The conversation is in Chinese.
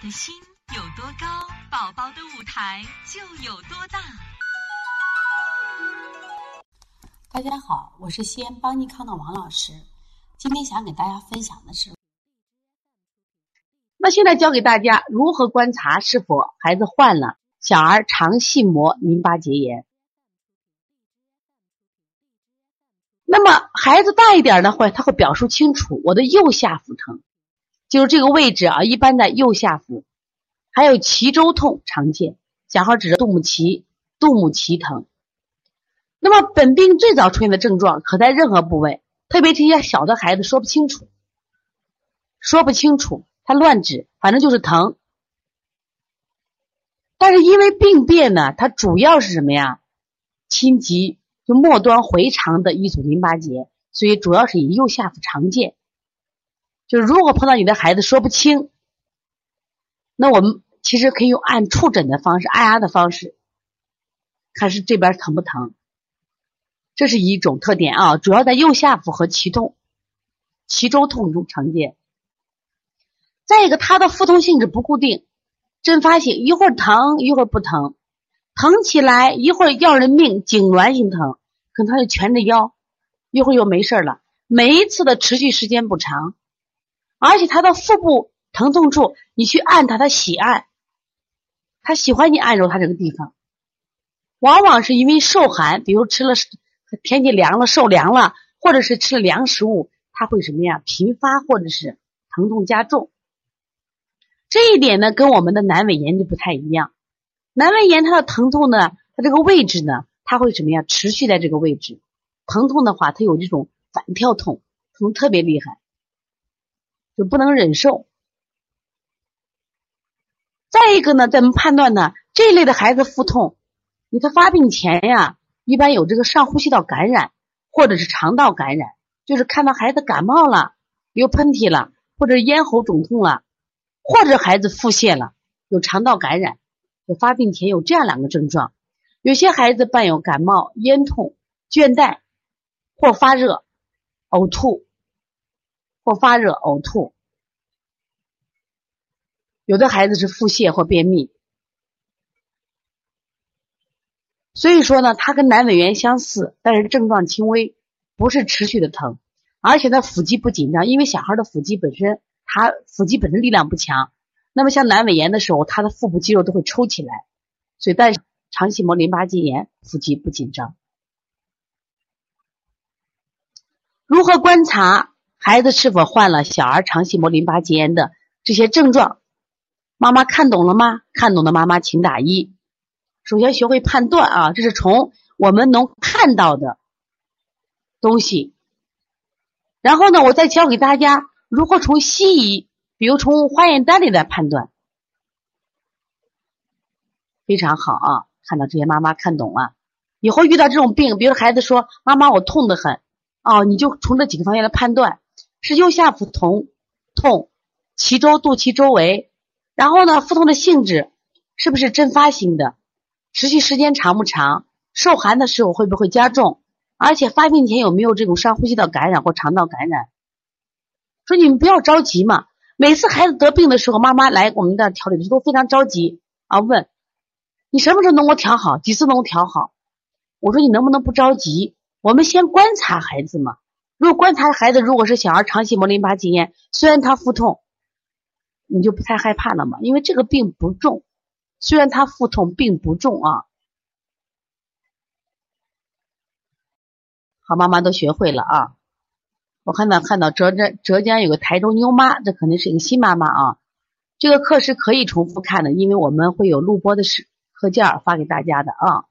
的心有多高，宝宝的舞台就有多大。大家好，我是西安邦尼康的王老师。今天想给大家分享的是，那现在教给大家如何观察是否孩子患了小儿肠系膜淋巴结炎。那么孩子大一点的会，他会表述清楚，我的右下腹疼，就是这个位置啊，一般在右下腹，还有脐周痛常见，小孩指着杜母脐，杜母脐疼。那么本病最早出现的症状可在任何部位，特别这些小的孩子说不清楚，说不清楚，他乱指，反正就是疼。但是因为病变呢，它主要是什么呀？侵及。就末端回肠的一组淋巴结，所以主要是以右下腹常见。就是如果碰到你的孩子说不清，那我们其实可以用按触诊的方式、按压的方式，看是这边疼不疼。这是一种特点啊，主要在右下腹和脐痛、脐周痛中常见。再一个，它的腹痛性质不固定，阵发性，一会儿疼一会儿不疼，疼起来一会儿要人命，痉挛性疼。可能他就蜷着腰，一会儿又没事了。每一次的持续时间不长，而且他的腹部疼痛处，你去按他，他喜按，他喜欢你按揉他这个地方。往往是因为受寒，比如吃了天气凉了受凉了，或者是吃了凉食物，他会什么呀？频发或者是疼痛加重。这一点呢，跟我们的阑尾炎就不太一样。阑尾炎它的疼痛呢，它这个位置呢。它会什么呀？持续在这个位置，疼痛的话，它有这种反跳痛，疼特别厉害，就不能忍受。再一个呢，咱们判断呢，这一类的孩子腹痛，你他发病前呀，一般有这个上呼吸道感染或者是肠道感染，就是看到孩子感冒了，有喷嚏了，或者咽喉肿痛了，或者孩子腹泻了，有肠道感染，就发病前有这样两个症状。有些孩子伴有感冒、咽痛、倦怠，或发热、呕吐，或发热、呕吐。有的孩子是腹泻或便秘。所以说呢，它跟阑尾炎相似，但是症状轻微，不是持续的疼，而且它腹肌不紧张，因为小孩的腹肌本身，他腹肌本身力量不强。那么像阑尾炎的时候，他的腹部肌肉都会抽起来，所以但是。肠系膜淋巴结炎，腹肌不紧张。如何观察孩子是否患了小儿肠系膜淋巴结炎的这些症状？妈妈看懂了吗？看懂的妈妈请打一。首先学会判断啊，这是从我们能看到的东西。然后呢，我再教给大家如何从西医，比如从化验单里来判断。非常好啊。看到这些妈妈看懂了，以后遇到这种病，比如孩子说妈妈我痛得很，哦，你就从这几个方面来判断，是右下腹痛，痛，脐周、肚脐周围，然后呢，腹痛的性质是不是阵发性的，持续时间长不长，受寒的时候会不会加重，而且发病前有没有这种上呼吸道感染或肠道感染？说你们不要着急嘛，每次孩子得病的时候，妈妈来我们这调理的时候都非常着急啊，问。你什么时候能够调好？几次能够调好？我说你能不能不着急？我们先观察孩子嘛。如果观察孩子，如果是小儿肠系膜淋巴结炎，虽然他腹痛，你就不太害怕了嘛？因为这个病不重，虽然他腹痛并不重啊。好，妈妈都学会了啊。我看到看到浙浙浙江有个台州妞妈，这肯定是一个新妈妈啊。这个课是可以重复看的，因为我们会有录播的。课件发给大家的啊。